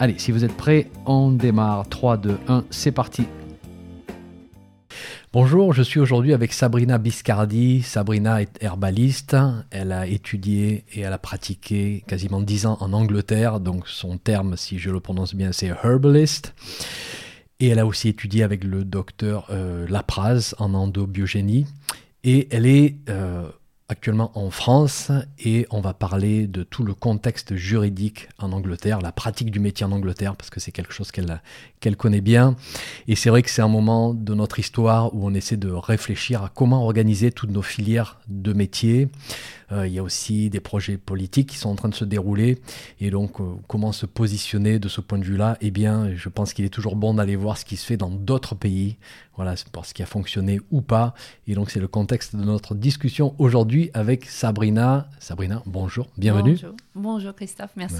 Allez, si vous êtes prêts, on démarre. 3, 2, 1, c'est parti. Bonjour, je suis aujourd'hui avec Sabrina Biscardi. Sabrina est herbaliste. Elle a étudié et elle a pratiqué quasiment 10 ans en Angleterre. Donc son terme, si je le prononce bien, c'est herbalist. Et elle a aussi étudié avec le docteur euh, Lapraz en endobiogénie. Et elle est euh, actuellement en France et on va parler de tout le contexte juridique en Angleterre, la pratique du métier en Angleterre, parce que c'est quelque chose qu'elle connaît bien. Et c'est vrai que c'est un moment de notre histoire où on essaie de réfléchir à comment organiser toutes nos filières de métier, il y a aussi des projets politiques qui sont en train de se dérouler. Et donc, euh, comment se positionner de ce point de vue-là? Eh bien, je pense qu'il est toujours bon d'aller voir ce qui se fait dans d'autres pays. Voilà, pour ce qui a fonctionné ou pas. Et donc, c'est le contexte de notre discussion aujourd'hui avec Sabrina. Sabrina, bonjour, bienvenue. Bonjour, bonjour Christophe, merci.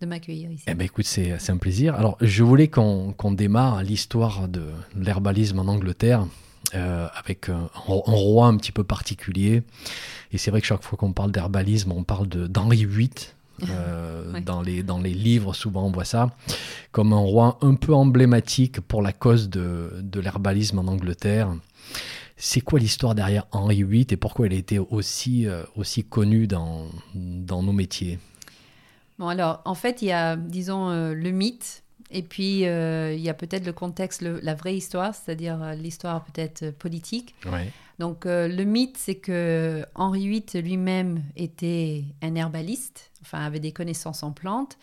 de m'accueillir ici. Eh ben écoute, c'est un plaisir. Alors, je voulais qu'on démarre l'histoire de l'herbalisme en Angleterre. Euh, avec un, roi un petit peu particulier. Et c'est vrai que chaque fois qu'on parle d'herbalisme, on parle d'Henri VIII. Euh, dans, les, dans les livres, souvent on voit ça, comme un roi un peu emblématique pour la cause de, de l'herbalisme en Angleterre. C'est quoi l'histoire derrière Henri VIII et pourquoi elle a été aussi, euh, aussi connue dans, dans nos métiers? Bon, alors, en fait, il y a, disons, le mythe et puis, euh, il y a peut-être le contexte, la vraie histoire, c'est-à-dire euh, l'histoire peut-être euh, politique. Donc, le mythe, c'est que Henri VIII lui-même était un herbaliste, enfin, avait des connaissances en plantes.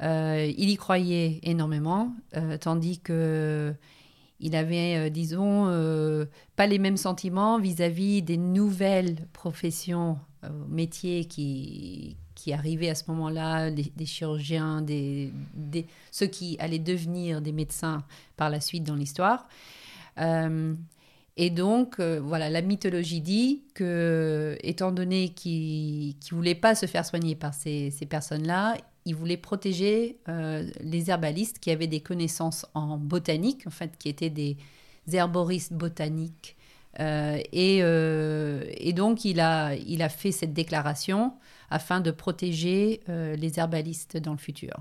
il y croyait énormément, tandis que il avait, disons, pas les mêmes sentiments vis-à-vis des nouvelles professions, métiers qui, qui arrivaient à ce moment-là, des, chirurgiens, des, ceux qui allaient devenir des médecins par la suite dans l'histoire. Euh, et donc, euh, voilà, la mythologie dit que, étant donné qu'il ne voulait pas se faire soigner par ces, personnes-là, il voulait protéger euh, les herbalistes qui avaient des connaissances en botanique, en fait, qui étaient des herboristes botaniques. Et, donc, il a fait cette déclaration afin de protéger euh, les herbalistes dans le futur.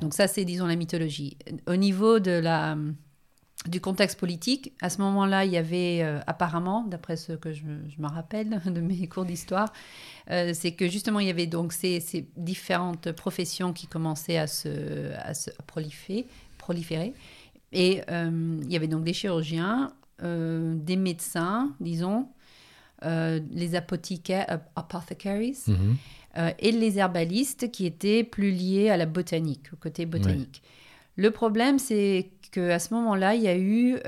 Donc ça, c'est, disons, la mythologie. Au niveau de la, du contexte politique, à ce moment-là, il y avait euh, apparemment, d'après ce que je, me rappelle de mes cours d'histoire, euh, c'est que justement, il y avait donc ces, ces différentes professions qui commençaient à se, à se proliférer, proliférer. Et il y avait donc des chirurgiens, des médecins, disons, euh, les apothicaires, euh, apothecaries, mhm. euh, et les herbalistes qui étaient plus liés à la botanique, au côté botanique. Le problème, c'est qu'à ce moment-là, il y a eu,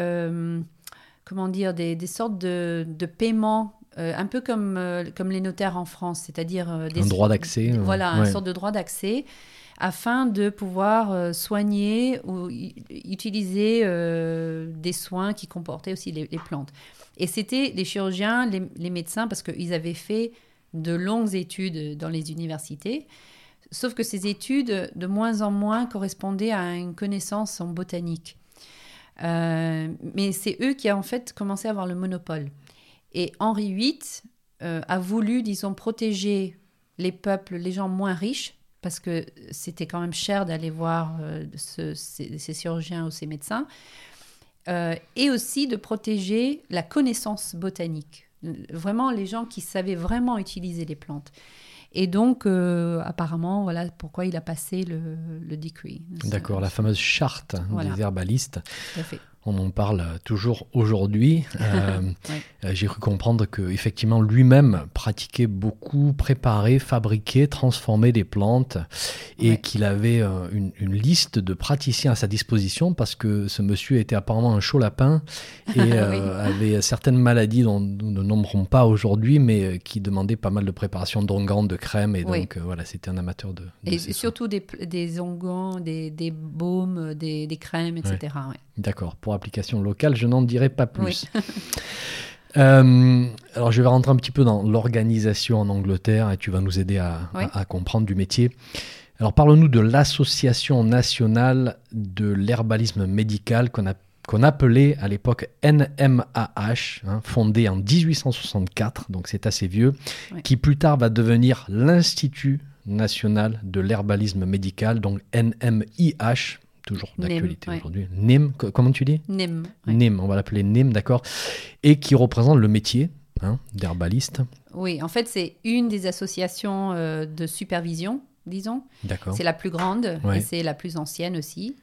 comment dire, des, sortes de, de paiements un peu comme, comme les notaires en France, c'est-à-dire des un droit d'accès. Voilà, une sorte de droit d'accès afin de pouvoir soigner ou utiliser des soins qui comportaient aussi les plantes. Et c'était les chirurgiens, les, médecins, parce qu'ils avaient fait de longues études dans les universités. Sauf que ces études, de moins en moins, correspondaient à une connaissance en botanique. Euh, mais c'est eux qui, ont en fait, commencé à avoir le monopole. Et Henri VIII euh, a voulu, disons, protéger les peuples, les gens moins riches, parce que c'était quand même cher d'aller voir euh, ces, chirurgiens ou ces médecins. Euh, et aussi de protéger la connaissance botanique. Vraiment, les gens qui savaient vraiment utiliser les plantes. Et donc, euh, apparemment, voilà pourquoi il a passé le, le decree. D'accord, la fameuse charte des herbalistes. On en parle toujours aujourd'hui. Euh, euh, j'ai cru comprendre que effectivement lui-même pratiquait beaucoup, préparait, fabriquait, transformait des plantes et qu'il avait euh, une, liste de praticiens à sa disposition parce que ce monsieur était apparemment un chaud lapin et avait certaines maladies dont nous ne nommerons pas aujourd'hui, mais qui demandaient pas mal de préparation d'onguents, de crème et donc voilà, c'était un amateur de. et surtout des, des onguents, des, des baumes, des, des crèmes, etc. D'accord. Pour application locale, je n'en dirai pas plus. Euh, alors, je vais rentrer un petit peu dans l'organisation en Angleterre et tu vas nous aider à, comprendre du métier. Alors, parle-nous de l'Association nationale de l'herbalisme médical qu'on appelait à l'époque NMAH, hein, fondée en 1864, donc c'est assez vieux, qui plus tard va devenir l'Institut national de l'herbalisme médical, donc NMIH, toujours d'actualité aujourd'hui. NIM, comment tu dis NIM. NIM, on va l'appeler NIM, d'accord. Et qui représente le métier hein, d'herbaliste. Oui, en fait, c'est une des associations euh, de supervision, disons. D'accord. C'est la plus grande et c'est la plus ancienne aussi.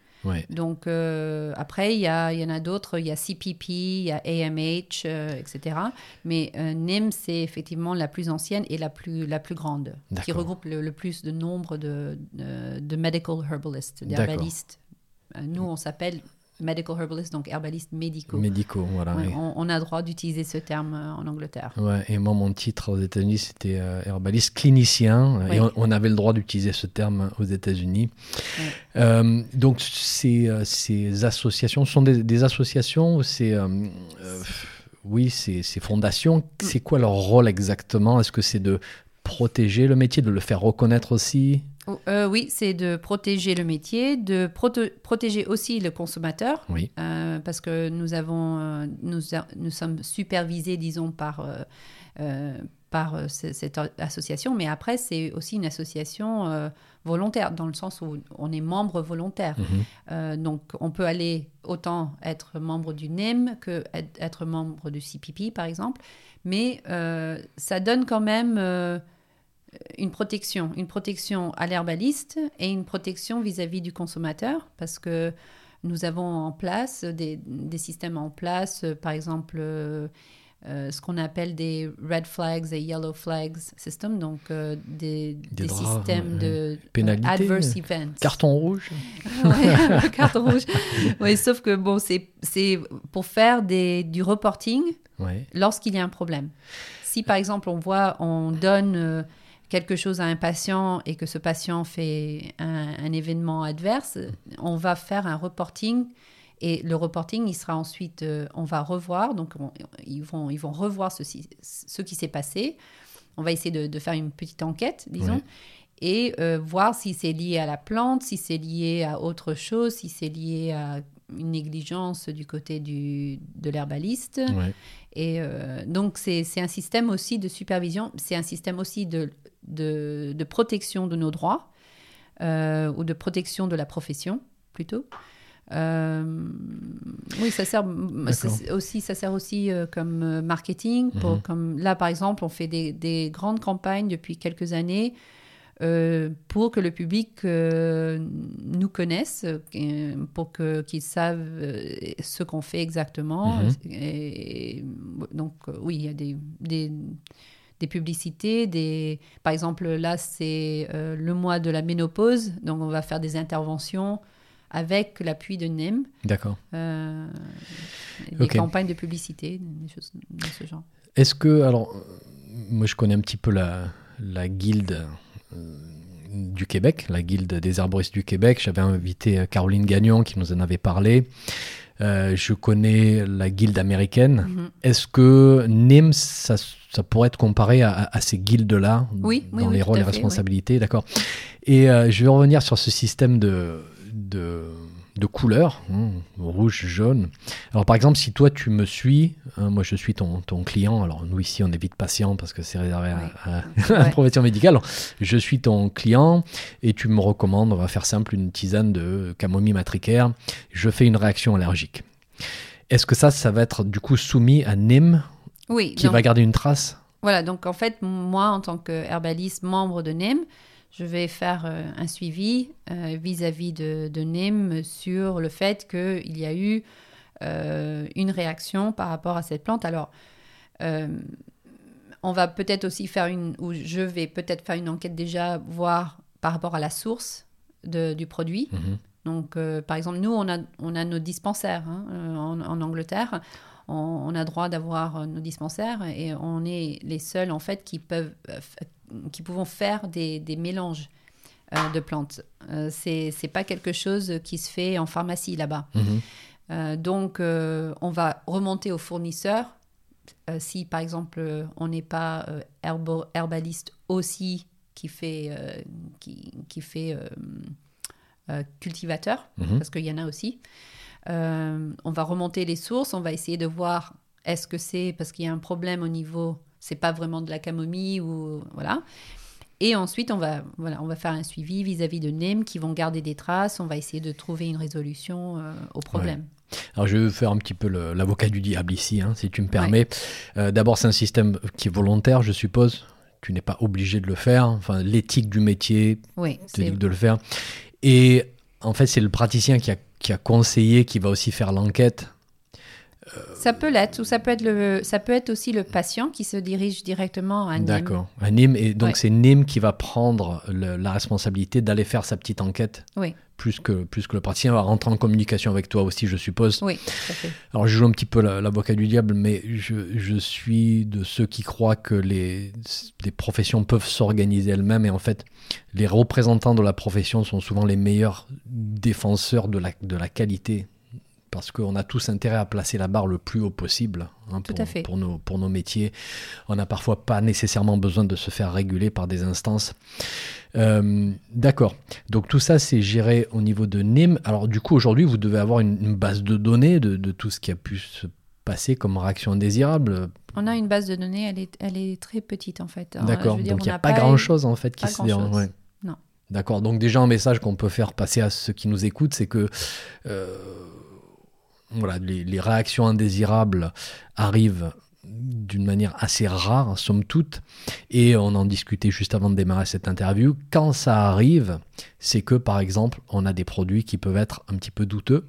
Donc euh, après, il y, y, en a d'autres, il y a CPP, il y a AMH, euh, etc. Mais NIM, c'est effectivement la plus ancienne et la plus, la plus grande, qui regroupe le, plus de nombre de, de, de medical herbalists, d'herbalistes nous, on s'appelle medical herbalist, donc herbaliste médicaux. Médicaux, voilà. on, a droit d'utiliser ce terme euh, en Angleterre. Ouais, et moi, mon titre aux États-Unis, c'était euh, herbaliste clinicien. Et on, avait le droit d'utiliser ce terme aux États-Unis. donc, ces, ces, associations sont des, associations ou c'est. oui, ces, ces fondations, c'est quoi leur rôle exactement? Est-ce que c'est de protéger le métier, de le faire reconnaître aussi? Euh, oui, c'est de protéger le métier, de protéger aussi le consommateur, oui. Euh, parce que nous avons, euh, nous, nous, sommes supervisés, disons, par par cette association, mais après c'est aussi une association volontaire dans le sens où on est membre volontaire. Mhm. donc on peut aller autant être membre du NEM que être membre du CPP par exemple, mais ça donne quand même une protection, une protection à l'herbaliste et une protection vis-à-vis du consommateur, parce que nous avons en place des, systèmes en place, par exemple euh, euh, ce qu'on appelle des red flags et yellow flags systems, donc euh, des, systèmes de adverse events. Carton rouge. carton rouge. Oui, sauf que bon, c'est pour faire des, du reporting lorsqu'il y a un problème. Si par exemple on voit, on donne quelque chose à un patient et que ce patient fait un, événement adverse, on va faire un reporting et le reporting, il sera ensuite, euh, on va revoir, donc ils, vont, ils vont revoir ce, ce qui s'est passé. On va essayer de, faire une petite enquête, disons, et euh, voir si c'est lié à la plante, si c'est lié à autre chose, si c'est lié à une négligence du côté du, de l'herbaliste. Et euh, donc, c'est un système aussi de supervision, c'est un système aussi de, de, protection de nos droits euh, ou de protection de la profession plutôt. Euh, oui, ça sert aussi, ça sert aussi euh, comme marketing. Pour, mhm. comme là, par exemple, on fait des, des grandes campagnes depuis quelques années pour que le public nous connaisse, pour qu'ils savent ce qu'on fait exactement. Mhm. Et, donc, oui, il y a des, des des publicités, des... par exemple là c'est euh, le mois de la ménopause, donc on va faire des interventions avec l'appui de NEM. D'accord. Euh, des campagnes de publicité, des choses de ce genre. Est-ce que, alors, moi je connais un petit peu la, la guilde euh, du Québec, la guilde des arbristes du Québec. J'avais invité Caroline Gagnon qui nous en avait parlé. Je connais la guilde américaine. Mm-hmm. Est-ce que NIM, ça ça pourrait être comparé à, ces guildes-là, dans les rôles et responsabilités, d'accord. Et euh, je vais revenir sur ce système de, de, de couleurs, hein, rouge, jaune. Alors par exemple, si toi tu me suis, hein, moi je suis ton, ton, client, alors nous ici on est vite patient parce que c'est réservé à, la profession médicale, je suis ton client et tu me recommandes, on va faire simple, une tisane de camomille matricaire, je fais une réaction allergique. Est-ce que ça, ça va être du coup soumis à NIM oui. Qui va garder une trace? Voilà, donc en fait, moi, en tant qu'herbaliste membre de NEM, je vais faire euh, un suivi euh, vis-à-vis de, de, sur le fait qu'il y a eu une réaction par rapport à cette plante. Alors, on va peut-être aussi faire une, ou je vais peut-être faire une enquête déjà, voir par rapport à la source du produit. Mhm. Donc, euh, par exemple, nous, on a, on a nos dispensaires hein, euh, en, Angleterre. On, a droit d'avoir euh, nos dispensaires et on est les seuls, en fait, qui peuvent, qui pouvons faire des, des mélanges de plantes. c'est c'est pas quelque chose qui se fait en pharmacie là-bas. Mhm. donc, on va remonter au fournisseur. si, par exemple, on n'est pas herbaliste aussi qui fait, qui, qui fait euh, cultivateurs, mhm. parce qu'il y en a aussi. Euh, on va remonter les sources, on va essayer de voir est-ce que c'est parce qu'il y a un problème au niveau, c'est pas vraiment de la camomille ou voilà. Et ensuite, on va, voilà, on va faire un suivi vis-à-vis de NEM qui vont garder des traces. On va essayer de trouver une résolution euh, au problème. Alors, je vais faire un petit peu l'avocat du diable ici, hein, si tu me permets. D'abord, c'est un système qui est volontaire, je suppose. Tu n'es pas obligé de le faire. Enfin, l'éthique du métier oui, te dit de le faire. Et en fait, c'est le praticien qui a, qui a, conseillé, qui va aussi faire l'enquête. Ça peut l'être, ou ça peut être, le, ça peut être aussi le patient qui se dirige directement à NIM. D'accord, à NIM. Et donc, c'est NIM qui va prendre la responsabilité d'aller faire sa petite enquête. Oui. Plus que, plus que le praticien va rentrer en communication avec toi aussi, je suppose. Oui, tout à fait. Alors, je joue un petit peu l'avocat du diable, mais je, je, suis de ceux qui croient que les, les professions peuvent s'organiser elles-mêmes. Et en fait, les représentants de la profession sont souvent les meilleurs défenseurs de la, de la qualité parce qu'on a tous intérêt à placer la barre le plus haut possible hein, pour, pour, nos, pour nos métiers. On n'a parfois pas nécessairement besoin de se faire réguler par des instances. Euh, d'accord. Donc tout ça, c'est géré au niveau de NIM. Alors du coup, aujourd'hui, vous devez avoir une, base de données de, de, tout ce qui a pu se passer comme réaction indésirable. On a une base de données, elle est, elle est très petite en fait. Hein. D'accord. Donc il n'y a pas, grand-chose en fait qui se déroule. Ouais. Non. D'accord. Donc déjà un message qu'on peut faire passer à ceux qui nous écoutent, c'est que euh, voilà, les, réactions indésirables arrivent d'une manière assez rare, somme toute, et on en discutait juste avant de démarrer cette interview. Quand ça arrive, c'est que par exemple, on a des produits qui peuvent être un petit peu douteux.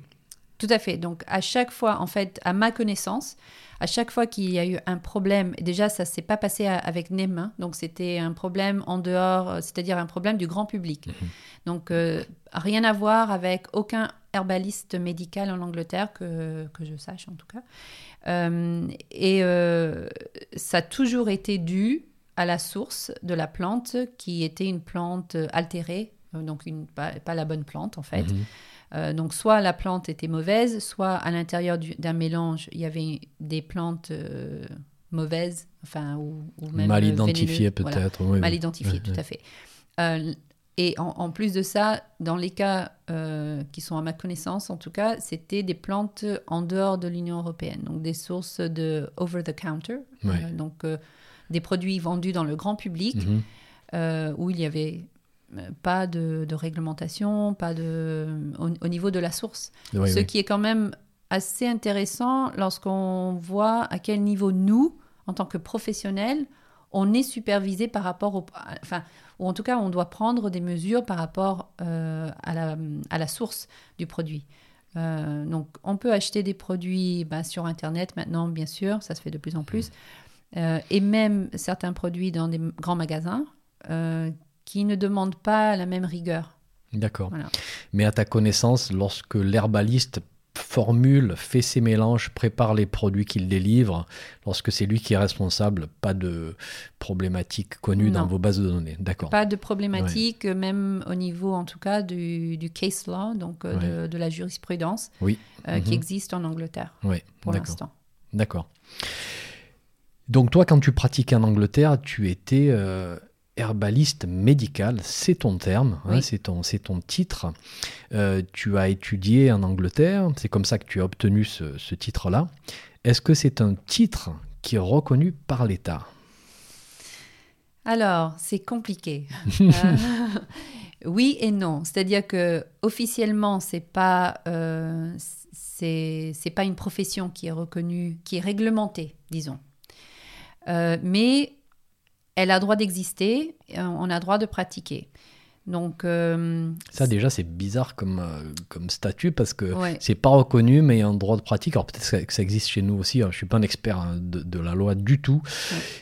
Tout à fait. Donc à chaque fois, en fait, à ma connaissance, à chaque fois qu'il y a eu un problème, déjà ça s'est pas passé avec NEM, hein. donc c'était un problème en dehors, c'est-à-dire un problème du grand public. Mhm. Donc euh, rien à voir avec aucun herbaliste médical en Angleterre, que, que je sache en tout cas. Euh, et euh, ça a toujours été dû à la source de la plante, qui était une plante altérée, euh, donc une, pas, la bonne plante en fait. Mhm. donc soit la plante était mauvaise, soit à l'intérieur d'un mélange, il y avait des plantes mauvaises, enfin, ou, même mal identifiées peut-être. mal identifiées, tout à fait. Et en, plus de ça, dans les cas euh, qui sont à ma connaissance, en tout cas, c'était des plantes en dehors de l'Union européenne, donc des sources de over-the-counter, euh, donc euh, des produits vendus dans le grand public, mhm. où il n'y avait pas de, réglementation, pas de au, niveau de la source. Ce qui est quand même assez intéressant lorsqu'on voit à quel niveau nous, en tant que professionnels, on est supervisé par rapport au, enfin, ou en tout cas, on doit prendre des mesures par rapport euh, à, la, à, la, source du produit. Euh, donc, on peut acheter des produits bah, sur Internet maintenant, bien sûr, ça se fait de plus en plus, euh, et même certains produits dans des grands magasins qui ne demandent pas la même rigueur. D'accord. Mais à ta connaissance, lorsque l'herbaliste formule, fait ses mélanges, prépare les produits qu'il délivre. Lorsque c'est lui qui est responsable, pas de problématique connue dans vos bases de données. D'accord. Pas de problématique, même au niveau en tout cas du, case law, donc euh, de, la jurisprudence, oui. Euh, qui mhm. existe en Angleterre oui. pour l'instant. D'accord. Donc toi, quand tu pratiquais en Angleterre, tu étais euh, herbaliste médical, c'est ton terme, hein, c'est ton, ton, titre. Euh, tu as étudié en Angleterre, c'est comme ça que tu as obtenu ce, titre-là. Est-ce que c'est un titre qui est reconnu par l'État? Alors, c'est compliqué. Euh, oui et non. C'est-à-dire que officiellement, c'est pas euh, c'est pas une profession qui est reconnue, qui est réglementée, disons. mais elle a droit d'exister, on a droit de pratiquer. Donc, euh, ça déjà c'est bizarre comme, euh, comme statut parce que c'est pas reconnu mais il y a un droit de pratique. Alors peut-être que ça existe chez nous aussi. Je suis pas un expert hein, de, la loi du tout,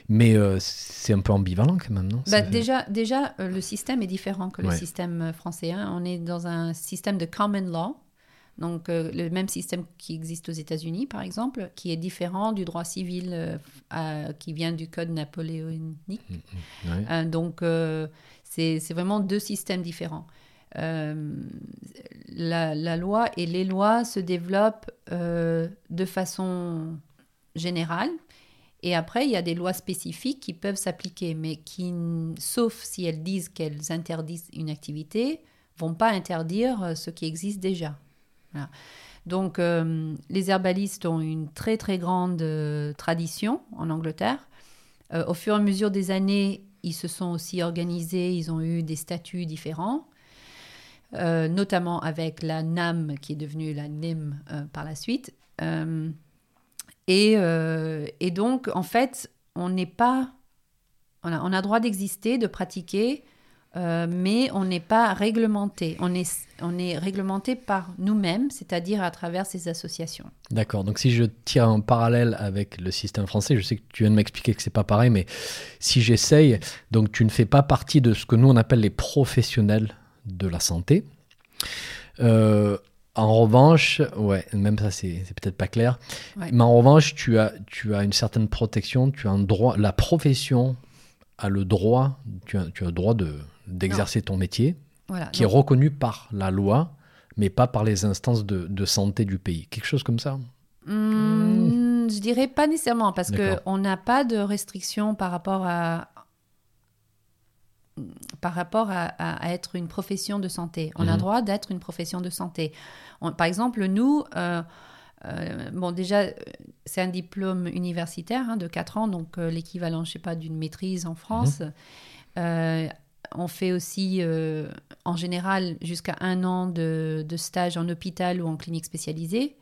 mais euh, c'est un peu ambivalent quand même, non? Bah, Déjà, déjà le système est différent que le système français. Hein. On est dans un système de common law. Donc le même système qui existe aux États-Unis, par exemple, qui est différent du droit civil qui vient du code napoléonique. Mm, mm, donc c'est vraiment deux systèmes différents. Euh, la, loi et les lois se développent euh, de façon générale. Et après, il y a des lois spécifiques qui peuvent s'appliquer, mais qui, sauf si elles disent qu'elles interdisent une activité, vont pas interdire euh, ce qui existe déjà. Donc, les herbalistes ont une très très grande tradition en Angleterre. au fur et à mesure des années, ils se sont aussi organisés, ils ont eu des statuts différents, euh, notamment avec la NAM qui est devenue la NIM euh, par la suite. Euh, et, et, donc, en fait, on n'est pas. On a, on a droit d'exister, de pratiquer, euh, mais on n'est pas réglementé. On est, on est réglementé par nous-mêmes, c'est-à-dire à travers ces associations. D'accord. Donc si je tire un parallèle avec le système français, je sais que tu viens de m'expliquer que c'est pas pareil, mais si j'essaye, donc tu ne fais pas partie de ce que nous on appelle les professionnels de la santé. Euh, en revanche, ouais, même ça c'est peut-être pas clair. Mais en revanche, tu as, tu as une certaine protection, tu as un droit. La profession a le droit, tu as, tu as le droit de d'exercer ton métier, qui est reconnu par la loi, mais pas par les instances de, santé du pays. Quelque chose comme ça mmh, Je dirais pas nécessairement, parce qu'on n'a pas de restrictions par rapport à, par rapport à, être une profession de santé. On a mmh. droit d'être une profession de santé. par exemple, nous, euh, euh, bon, déjà, c'est un diplôme universitaire hein, de 4 ans, donc euh, l'équivalent, je sais pas, d'une maîtrise en France. Mmh on fait aussi euh, en général jusqu'à un an de, stage en hôpital ou en clinique spécialisée.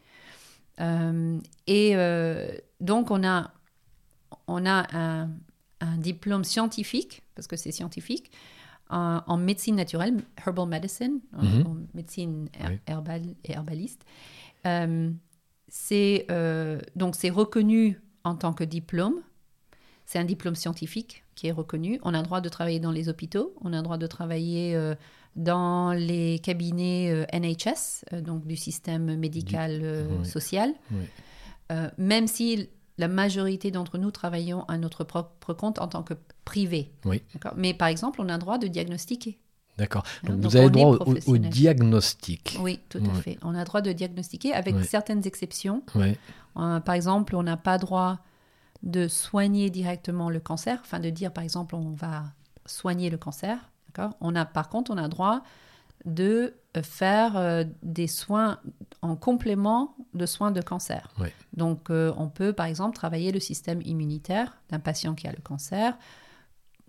Euh, et euh, donc on a, on a un, diplôme scientifique, parce que c'est scientifique, en, médecine naturelle, herbal medicine, en, mhm. médecine herbale et herbaliste. c'est donc c'est reconnu en tant que diplôme. C'est un diplôme scientifique qui est reconnu. On a le droit de travailler dans les hôpitaux, on a le droit de travailler euh, dans les cabinets euh, NHS, euh, donc du système médical social, même si la majorité d'entre nous travaillons à notre propre compte en tant que privé. Oui. Mais par exemple, on a le droit de diagnostiquer. D'accord. Hein, donc, vous avez droit au, diagnostic. Oui, tout à fait. On a droit de diagnostiquer avec certaines exceptions. par exemple, on n'a pas droit de soigner directement le cancer, enfin de dire par exemple on va soigner le cancer, On a par contre on a droit de euh, faire euh, des soins en complément de soins de cancer. Donc euh, on peut par exemple travailler le système immunitaire d'un patient qui a le cancer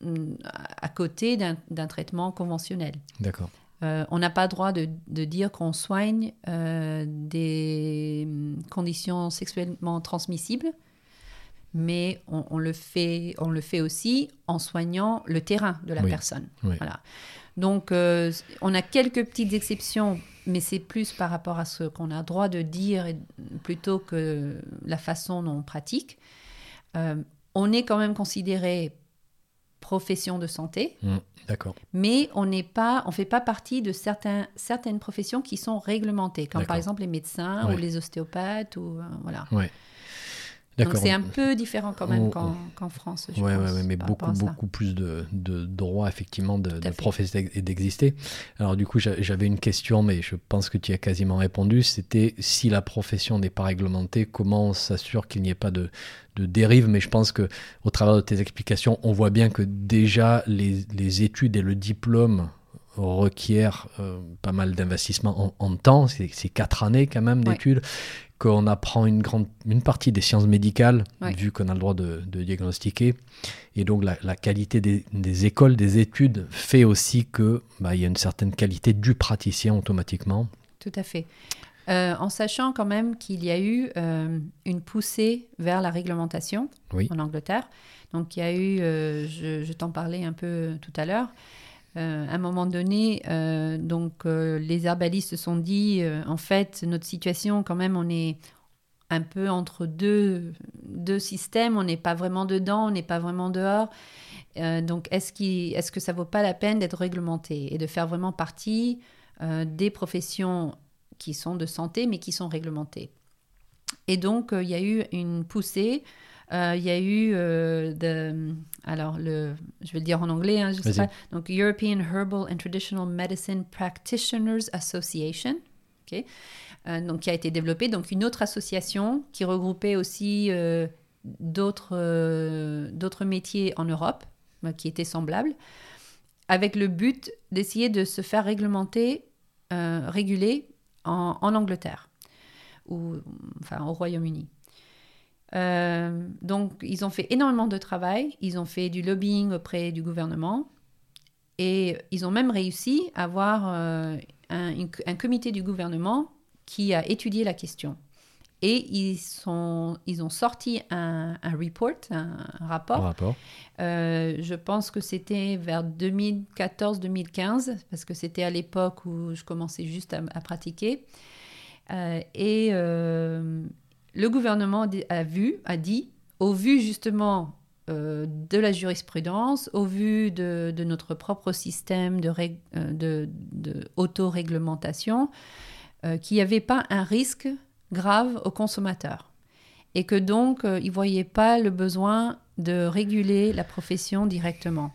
mm, à côté d'un traitement conventionnel. D'accord. on n'a pas droit de, de dire qu'on soigne des mm, conditions sexuellement transmissibles mais on, le fait, on le fait aussi en soignant le terrain de la personne. Voilà. Donc, euh, on a quelques petites exceptions, mais c'est plus par rapport à ce qu'on a droit de dire plutôt que la façon dont on pratique. Euh, on est quand même considéré profession de santé. Mmh, d'accord. Mais on n'est pas, on fait pas partie de certains, certaines professions qui sont réglementées, comme par exemple les médecins ou les ostéopathes ou euh, voilà. Ouais. Donc c'est un peu différent quand même qu'en France. Oui, ouais, ouais, mais beaucoup, beaucoup plus de, de droits effectivement de, de professer et d'exister. Alors du coup, j'avais une question, mais je pense que tu as quasiment répondu. C'était si la profession n'est pas réglementée, comment on s'assure qu'il n'y ait pas de, de dérive? Mais je pense que au travers de tes explications, on voit bien que déjà les, les études et le diplôme requièrent euh, pas mal d'investissement en, en, temps, c'est quatre années quand même d'études, qu'on apprend une, grande, une partie des sciences médicales, vu qu'on a le droit de, diagnostiquer. Et donc la, qualité des, écoles, des études, fait aussi qu'il bah, y a une certaine qualité du praticien automatiquement. Tout à fait. Euh, en sachant quand même qu'il y a eu euh, une poussée vers la réglementation en Angleterre. Donc il y a eu, je, je t'en parlais un peu tout à l'heure, à un moment donné, donc les herbalistes se sont dit, en fait, notre situation, quand même, on est un peu entre deux, deux systèmes, on n'est pas vraiment dedans, on n'est pas vraiment dehors. donc, est-ce, est-ce que ça vaut pas la peine d'être réglementé et de faire vraiment partie des professions qui sont de santé, mais qui sont réglementées? Et donc, il y a eu une poussée euh, il y a eu, euh, alors le, je vais le dire en anglais, hein, je sais pas, donc European Herbal and Traditional Medicine Practitioners Association, ok, euh, donc qui a été développée, donc une autre association qui regroupait aussi d'autres d'autres métiers en Europe qui étaient semblables, avec le but d'essayer de se faire réglementer, réguler en, en Angleterre ou enfin au Royaume-Uni. Euh, donc, ils ont fait énormément de travail, ils ont fait du lobbying auprès du gouvernement et ils ont même réussi à avoir euh, un, comité du gouvernement qui a étudié la question. Et ils, sont, ils ont sorti un, report, un, rapport. rapport. Euh, je pense que c'était vers 2014-2015, parce que c'était à l'époque où je commençais juste à, à pratiquer. et le gouvernement a vu, a dit, au vu justement euh, de la jurisprudence, au vu de, notre propre système de, euh, auto-réglementation, euh, qu'il n'y avait pas un risque grave aux consommateurs. Et que donc, ils ne voyaient pas le besoin de réguler la profession directement.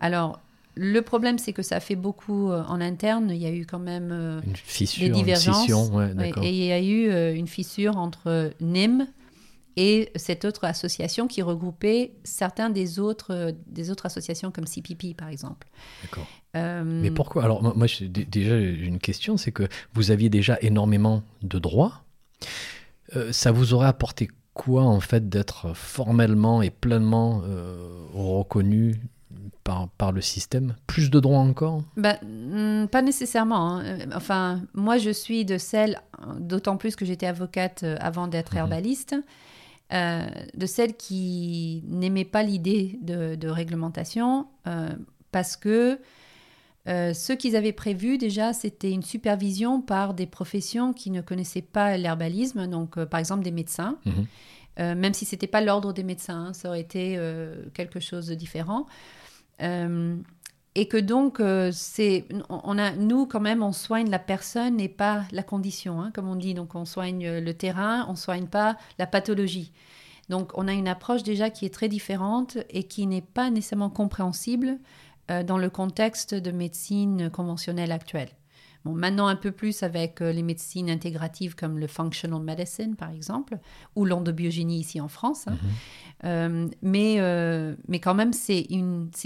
Alors, le problème, c'est que ça fait beaucoup euh, en interne. Il y a eu quand même euh, une fissure, des divergences. et il y a eu euh, une fissure entre NIM et cette autre association qui regroupait certains des autres, des autres associations comme CPP, par exemple. D'accord. Mais pourquoi? Alors, moi, j'ai déjà une question c'est que vous aviez déjà énormément de droits. ça vous aurait apporté quoi, en fait, d'être formellement et pleinement reconnu par, le système Plus de droits encore ben, hmm, Pas nécessairement. Hein. Enfin, moi, je suis de celles, d'autant plus que j'étais avocate euh, avant d'être mhm. herbaliste, euh, de celles qui n'aimaient pas l'idée de, réglementation euh, parce que ce qu'ils avaient prévu déjà, c'était une supervision par des professions qui ne connaissaient pas l'herbalisme, donc par exemple des médecins. Mhm. même si c'était pas l'ordre des médecins, hein, ça aurait été quelque chose de différent. Euh, et que donc, euh, on a, nous, quand même, on soigne la personne et pas la condition, hein, comme on dit. Donc, on soigne le terrain, on soigne pas la pathologie. Donc, on a une approche déjà qui est très différente et qui n'est pas nécessairement compréhensible euh, dans le contexte de médecine conventionnelle actuelle. Bon, maintenant un peu plus avec les médecines intégratives comme le functional medicine par exemple, ou l'endobiogénie ici en France. Hein. Mm-hmm. Euh, mais, euh, mais quand même, c'est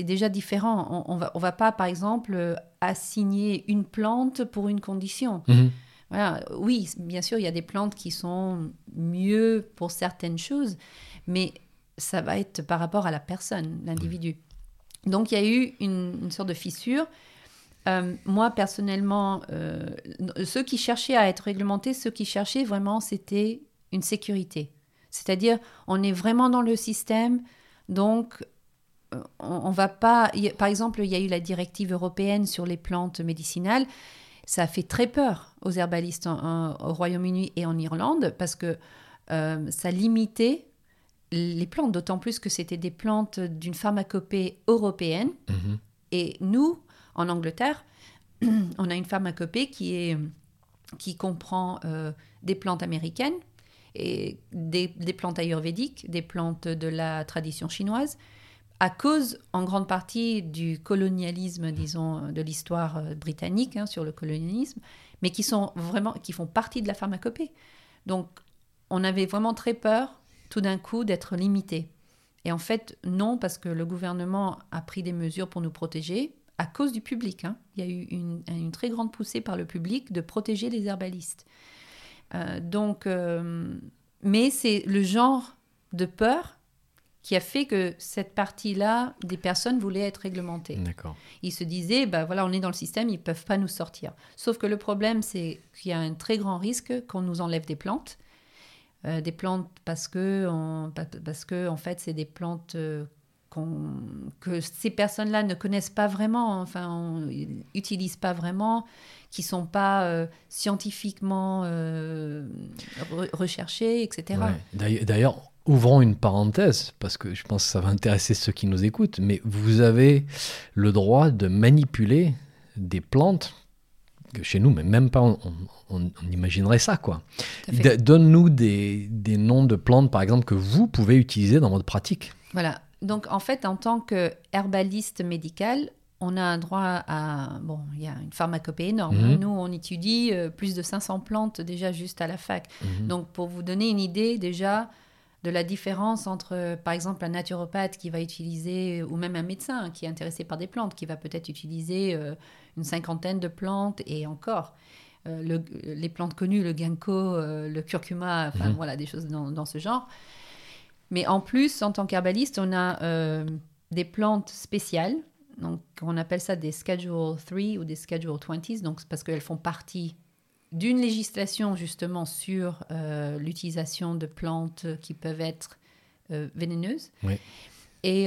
déjà différent. On ne va, on va pas, par exemple, assigner une plante pour une condition. Mhm. Voilà. Oui, bien sûr, il y a des plantes qui sont mieux pour certaines choses, mais ça va être par rapport à la personne, l'individu. Donc, il y a eu une, sorte de fissure. Euh, moi, personnellement, ceux qui cherchaient à être réglementés, ceux qui cherchaient vraiment, c'était une sécurité. C'est-à-dire, on est vraiment dans le système, donc euh, on, va pas. Par exemple, il y a eu la directive européenne sur les plantes médicinales. Ça a fait très peur aux herbalistes au Royaume-Uni et en Irlande parce que euh, ça limitait les plantes, d'autant plus que c'était des plantes d'une pharmacopée européenne. Mhm. Et nous, en Angleterre, on a une pharmacopée qui, est, qui comprend euh, des plantes américaines, et des, plantes ayurvédiques, des plantes de la tradition chinoise, à cause en grande partie du colonialisme, disons, de l'histoire euh, britannique hein, sur le colonialisme, mais qui sont vraiment, qui font partie de la pharmacopée. Donc, on avait vraiment très peur, tout d'un coup, d'être limité. Et en fait, non, parce que le gouvernement a pris des mesures pour nous protéger à cause du public. Hein. Il y a eu une, une, très grande poussée par le public de protéger les herbalistes. Euh, donc, euh, mais c'est le genre de peur qui a fait que cette partie-là des personnes voulaient être réglementées. D'accord. Ils se disaient, bah voilà, on est dans le système, ils peuvent pas nous sortir. Sauf que le problème, c'est qu'il y a un très grand risque qu'on nous enlève des plantes, euh, des plantes parce que, parce que en fait, c'est des plantes que ces personnes-là ne connaissent pas vraiment, enfin, n'utilisent pas vraiment, qui ne sont pas euh, scientifiquement euh, recherchées, etc. D'ailleurs, ouvrons une parenthèse, parce que je pense que ça va intéresser ceux qui nous écoutent, mais vous avez le droit de manipuler des plantes que chez nous, mais même pas on, on, imaginerait ça, quoi. Donne-nous des, des noms de plantes, par exemple, que vous pouvez utiliser dans votre pratique. Voilà, donc, en fait, en tant qu'herbaliste médical, on a un droit à. Bon, il y a une pharmacopée énorme. Mhm. Nous, on étudie euh, plus de 500 plantes déjà juste à la fac. Mhm. Donc, pour vous donner une idée déjà de la différence entre, par exemple, un naturopathe qui va utiliser, ou même un médecin qui est intéressé par des plantes, qui va peut-être utiliser euh, une cinquantaine de plantes et encore. Euh, les plantes connues, le ginkgo, le curcuma, enfin mhm. voilà, des choses dans ce genre. Mais en plus, en tant qu'herbaliste, on a euh, des plantes spéciales. Donc, on appelle ça des Schedule 3 ou des Schedule 20, donc parce qu'elles font partie d'une législation justement sur euh, l'utilisation de plantes qui peuvent être euh, vénéneuses. Et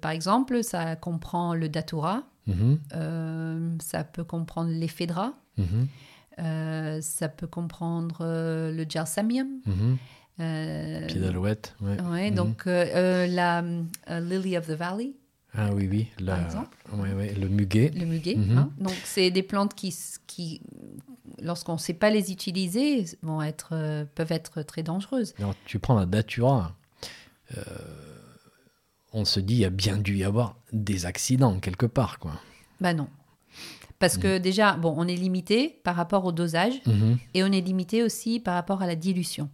par exemple, ça comprend le datura, mm-hmm. ça peut comprendre l'ephedra, mm-hmm. ça peut comprendre le gersamium. Mm-hmm. Euh, Pied d'alouette, ouais. ouais mhm. Donc, euh, euh, la Lily of the Valley. Ah oui, oui, la, par exemple. Ouais, ouais, le muguet. Le muguet. Mhm. Hein. Donc, c'est des plantes qui, qui lorsqu'on ne sait pas les utiliser, vont être, peuvent être très dangereuses. Alors, tu prends la datura, on se dit il y a bien dû y avoir des accidents quelque part, quoi. Bah non. Parce que mhm. déjà, bon, on est limité par rapport au dosage et on est limité aussi par rapport à la dilution.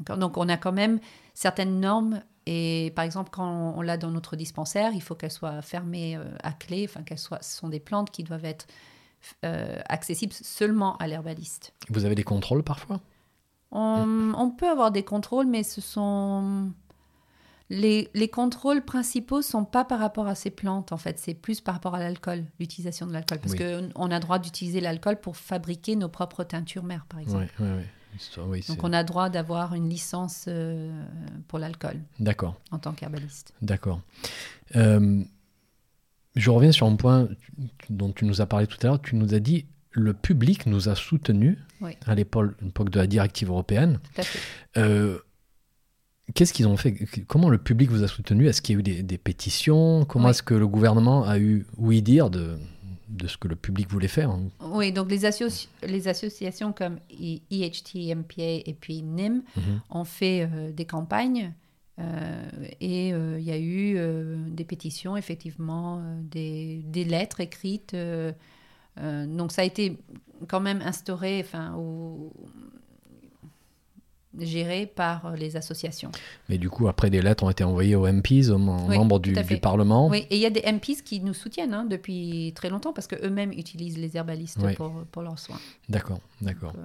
Donc on a quand même certaines normes et par exemple quand on, l'a dans notre dispensaire, il faut qu'elle soit fermée euh, à clé, enfin qu'elle soit, ce sont des plantes qui doivent être euh, accessibles seulement à l'herbaliste. Vous avez des contrôles parfois? On, peut avoir des contrôles, mais ce sont les, les, contrôles principaux sont pas par rapport à ces plantes, en fait, c'est plus par rapport à l'alcool, l'utilisation de l'alcool, parce qu'on a droit d'utiliser l'alcool pour fabriquer nos propres teintures mères, par exemple. Oui, oui, oui. Donc on a droit d'avoir une licence euh, pour l'alcool. D'accord. En tant qu'herbaliste. D'accord. Euh, je reviens sur un point dont tu nous as parlé tout à l'heure. Tu nous as dit le public nous a soutenus à l'époque de la directive européenne. Tout à fait. Euh, qu'est-ce qu'ils ont fait? Comment le public vous a soutenu? Est-ce qu'il y a eu des, des pétitions? Comment est-ce que le gouvernement a eu oui dire de, de ce que le public voulait faire. Hein. Oui, donc les, les associations comme EHT, MPA et puis NIM mhm. ont fait euh, des campagnes euh, et euh, il y a eu des pétitions, effectivement, des, des, lettres écrites. donc ça a été quand même instauré enfin, au, géré par euh, les associations. Mais du coup, après, des lettres ont été envoyées aux MPs, aux membres du, Parlement. Oui, et il y a des MPs qui nous soutiennent hein, depuis très longtemps parce qu'eux-mêmes utilisent les herbalistes pour, pour, leurs soins. D'accord, d'accord. Euh,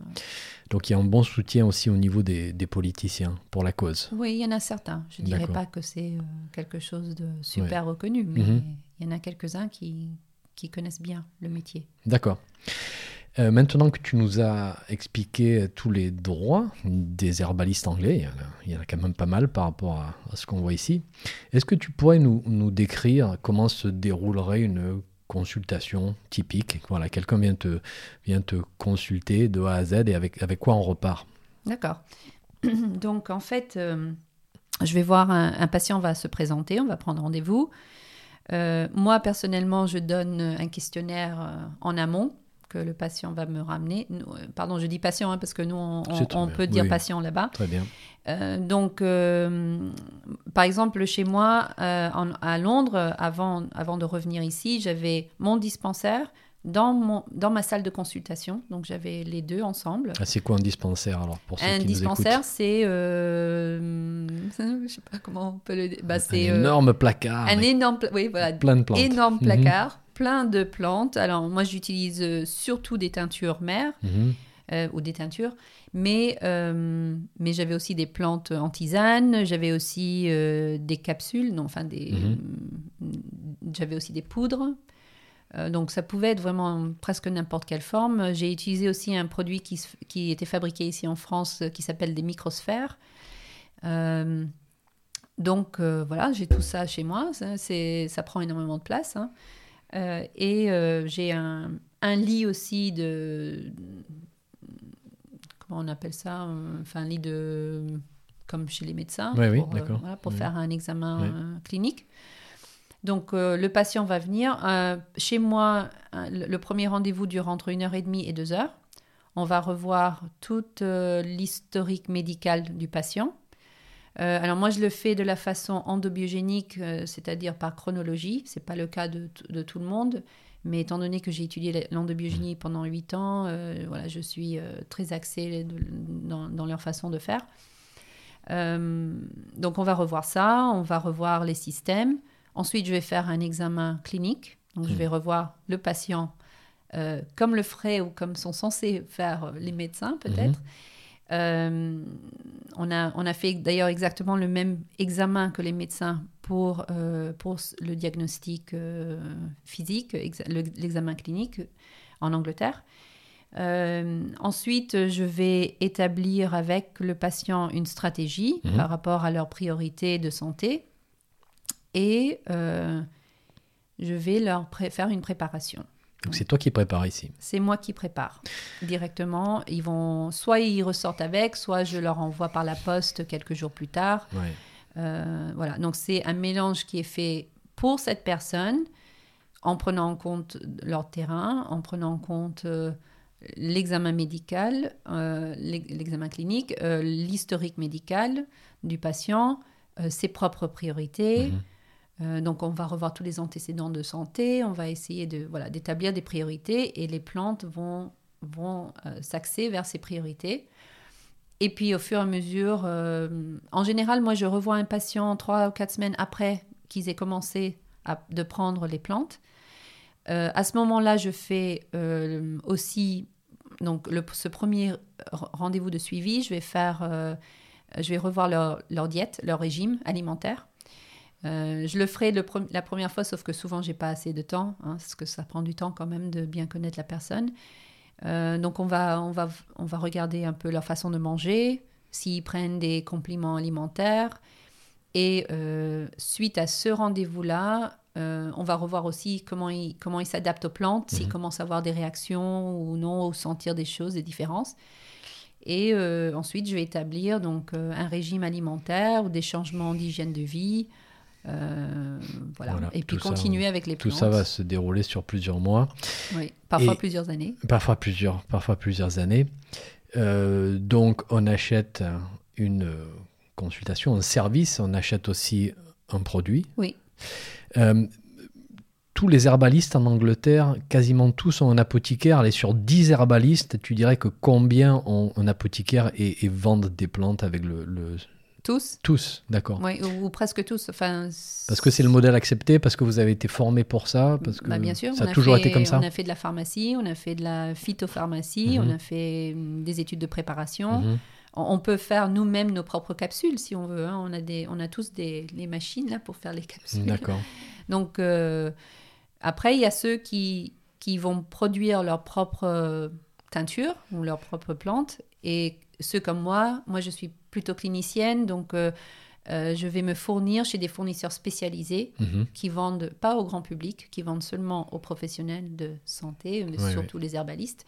Donc, il y a un bon soutien aussi au niveau des, des, politiciens pour la cause. Oui, il y en a certains. Je ne dirais pas que c'est euh, quelque chose de super reconnu, mais mhm. il y en a quelques-uns qui, qui connaissent bien le métier. D'accord. Euh, maintenant que tu nous as expliqué tous les droits des herbalistes anglais, il y en a, quand même pas mal par rapport à, ce qu'on voit ici, est-ce que tu pourrais nous, décrire comment se déroulerait une consultation typique? Voilà, quelqu'un vient te, vient te consulter de A à Z et avec, avec quoi on repart? D'accord. Donc en fait, euh, je vais voir un, patient va se présenter, on va prendre rendez-vous. Euh, moi personnellement, je donne un questionnaire en amont que le patient va me ramener. Euh, pardon, je dis patient hein, parce que nous, on, peut dire patient là-bas. Très bien. Euh, donc, euh, par exemple, chez moi, à Londres, avant, avant de revenir ici, j'avais mon dispensaire dans, mon, dans ma salle de consultation. Donc, j'avais les deux ensemble. Ah, c'est quoi un dispensaire alors pour ceux Un dispensaire, c'est. je ne sais pas comment on peut le dire. Bah, un énorme placard. Un énorme, oui, voilà, plein de plantes. Énorme mhm. placard plein de plantes. Alors, moi, j'utilise euh, surtout des teintures mères mhm. euh, ou des teintures, mais, euh, mais j'avais aussi des plantes en tisane, j'avais aussi des capsules, non, enfin, des, mhm. j'avais aussi des poudres. donc, ça pouvait être vraiment presque n'importe quelle forme. J'ai utilisé aussi un produit qui, qui était fabriqué ici en France qui s'appelle des microsphères. donc voilà, j'ai tout ça chez moi. Ça, ça prend énormément de place. Hein. Et j'ai un, un, lit aussi de. Comment on appelle ça Enfin, un lit de. Comme chez les médecins. pour, pour faire un examen clinique. Donc le patient va venir. chez moi, le premier rendez-vous dure entre une heure et demie et deux heures. On va revoir toute euh, l'historique médical du patient. Euh, alors moi, je le fais de la façon endobiogénique, euh, c'est-à-dire par chronologie. Ce n'est pas le cas de, tout le monde. Mais étant donné que j'ai étudié l'endobiogénie pendant 8 ans, voilà, je suis très axée dans, leur façon de faire. donc on va revoir ça, on va revoir les systèmes. Ensuite, je vais faire un examen clinique. Donc je mmh. vais revoir le patient euh, comme le feraient ou comme sont censés faire les médecins peut-être. Mhm. Euh, on, a, on a fait d'ailleurs exactement le même examen que les médecins pour, euh, pour le diagnostic physique, l'examen clinique en Angleterre. ensuite, je vais établir avec le patient une stratégie mhm. par rapport à leurs priorités de santé et je vais leur faire une préparation. Donc c'est toi qui prépares ici. C'est moi qui prépare directement. Ils vont soit ils ressortent avec, soit je leur envoie par la poste quelques jours plus tard. Euh, voilà. Donc c'est un mélange qui est fait pour cette personne en prenant en compte leur terrain, en prenant en compte euh, l'examen médical, euh, l'examen clinique, l'historique médical du patient, ses propres priorités. Mhm. Euh, donc on va revoir tous les antécédents de santé, on va essayer de voilà d'établir des priorités et les plantes vont vont euh, s'axer vers ces priorités. Et puis au fur et à mesure, euh, en général, moi je revois un patient trois ou quatre semaines après qu'ils aient commencé à, de prendre les plantes. à ce moment-là, je fais aussi donc ce premier rendez-vous de suivi, je vais faire, je vais revoir leur diète, leur régime alimentaire. Euh, je le ferai la première fois, sauf que souvent, j'ai pas assez de temps, hein, parce que ça prend du temps quand même de bien connaître la personne. Euh, donc, on va, on, va, on va regarder un peu leur façon de manger, s'ils prennent des compliments alimentaires. Et euh, suite à ce rendez-vous-là, on va revoir aussi comment ils comment ils s'adaptent aux plantes, s'ils mhm. commencent à avoir des réactions ou non, ou sentir des choses, des différences. Et ensuite, je vais établir donc un régime alimentaire ou des changements d'hygiène de vie. Euh, voilà. Et puis continuer avec les plantes. Tout ça va se dérouler sur plusieurs mois. Oui, parfois plusieurs années. Parfois plusieurs, parfois plusieurs années. Euh, donc on achète une consultation, un service, on achète aussi un produit. Oui. Euh, tous les herbalistes en Angleterre, quasiment tous ont un apothicaire. Allez, sur 10 herbalistes, tu dirais que combien ont un apothicaire et, vendent des plantes avec le, tous Tous, d'accord. Oui, ou, presque tous. Enfin, parce que c'est le modèle accepté, parce que vous avez été formé pour ça parce que bah, Bien sûr, ça a, toujours été comme ça. On a fait de la pharmacie, on a fait de la phytopharmacie, on mhm. a fait hum, des études de préparation. Mhm. On peut faire nous-mêmes nos propres capsules si on veut. Hein. On, a des, on a tous des les machines là pour faire les capsules. D'accord. Donc, euh, après, il y a ceux qui, qui vont produire leur propre teinture ou leur propre plante. Et ceux comme moi, moi je suis plutôt clinicienne, donc euh, euh, je vais me fournir chez des fournisseurs spécialisés mhm. qui vendent pas au grand public, qui vendent seulement aux professionnels de santé, mais surtout les herbalistes.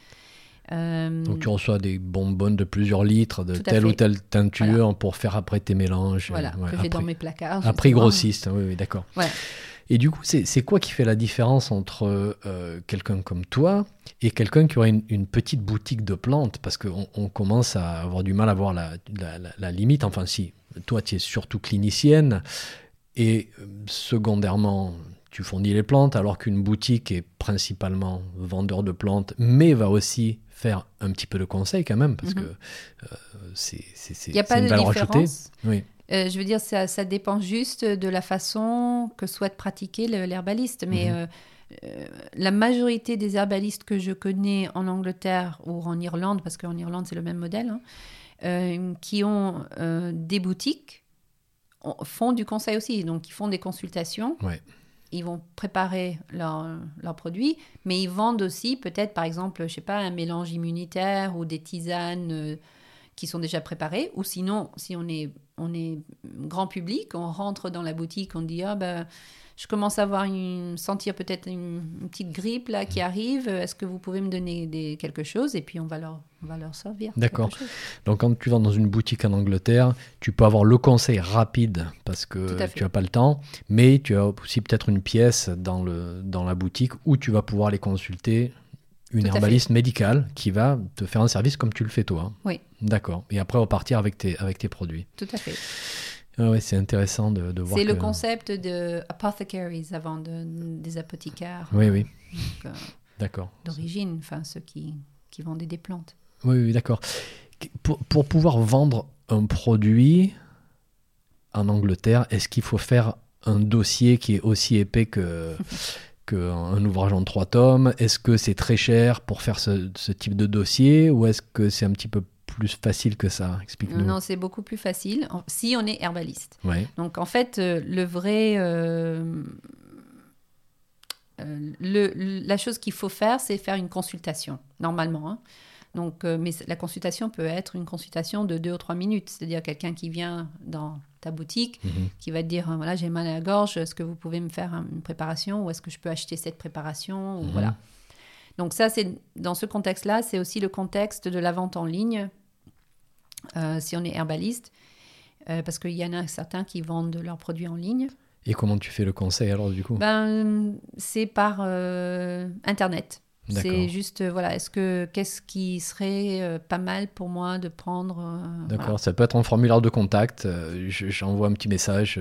Euh, donc tu reçois des bonbonnes de plusieurs litres de telle ou telle teinture pour faire après tes mélanges. Voilà, que j'ai dans mes placards. Prix grossiste, oui, oui d'accord. Et du coup, c'est quoi qui fait la différence entre quelqu'un comme toi et quelqu'un qui aurait une, petite boutique de plantes, parce qu'on on commence à avoir du mal à voir la, la, limite. Enfin, si, toi, tu es surtout clinicienne, et euh, secondairement, tu fournis les plantes, alors qu'une boutique est principalement vendeur de plantes, mais va aussi faire un petit peu de conseil quand même, parce mhm. que euh, c'est une valeur ajoutée. Oui. Euh, je veux dire, ça, ça, dépend juste de la façon que souhaite pratiquer l'herbaliste. Mais mhm. Euh, la majorité des herbalistes que je connais en Angleterre ou en Irlande, parce qu'en Irlande c'est le même modèle, hein, euh, qui ont euh, des boutiques, font du conseil aussi. Donc ils font des consultations. Ils vont préparer leurs produits, mais ils vendent aussi peut-être par exemple, je sais pas, un mélange immunitaire ou des tisanes qui sont déjà préparés. Ou sinon, si on est, on est grand public, on rentre dans la boutique, on dit ah ben je commence à avoir une, sentir peut-être une, petite grippe là qui arrive. Est-ce que vous pouvez me donner des, quelque chose? Et puis on va leur, on va leur servir. D'accord. Donc quand tu vas dans une boutique en Angleterre, tu peux avoir le conseil rapide parce que tu n'as pas le temps, mais tu as aussi peut-être une pièce dans, le, dans la boutique où tu vas pouvoir les consulter une herbaliste médicale qui va te faire un service comme tu le fais toi. Oui. D'accord. Et après repartir avec tes, avec tes produits. Tout à fait. Ah ouais, c'est intéressant de, de voir. C'est le concept de apothecaries avant de, des apothicaires. Oui, oui. Euh, d'accord. D'origine, enfin ceux qui, qui vendaient des plantes. Oui, oui d'accord. Pour, pour, pouvoir vendre un produit en Angleterre, est-ce qu'il faut faire un dossier qui est aussi épais que qu'un ouvrage en trois tomes? Est-ce que c'est très cher pour faire ce, ce type de dossier ou est-ce que c'est un petit peu plus facile que ça Explique-nous. Non, c'est beaucoup plus facile si on est herbaliste. Donc en fait, euh, le vrai... Euh, euh, le, la chose qu'il faut faire, c'est faire une consultation, normalement. Hein. Donc, mais la consultation peut être une consultation de deux ou trois minutes, c'est-à-dire quelqu'un qui vient dans ta boutique, mhm. qui va te dire voilà j'ai mal à la gorge, est-ce que vous pouvez me faire une préparation ou est-ce que je peux acheter cette préparation ou mhm. voilà. Donc ça, c'est dans ce contexte-là, c'est aussi le contexte de la vente en ligne, euh, si on est herbaliste, euh, parce qu'il y en a certains qui vendent leurs produits en ligne. Et comment tu fais le conseil alors du coup? Ben, C'est par euh, Internet. C'est juste, euh, voilà, est-ce que qu'est-ce qui serait euh, pas mal pour moi de prendre euh, D'accord, ça peut être un formulaire de contact. J'envoie un petit message.